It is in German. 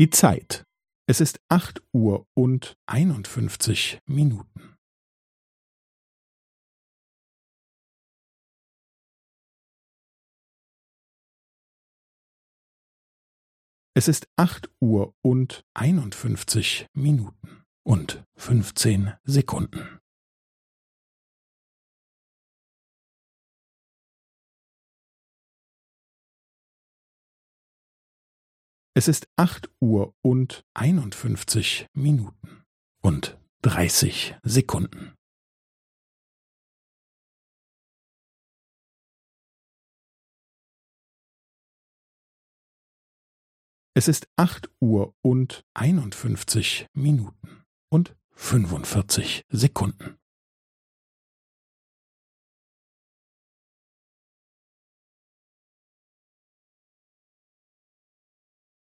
Die Zeit. Es ist acht Uhr und einundfünfzig Minuten. Es ist acht Uhr und einundfünfzig Minuten und fünfzehn Sekunden. Es ist acht Uhr und einundfünfzig Minuten und dreißig Sekunden. Es ist acht Uhr und einundfünfzig Minuten und fünfundvierzig Sekunden.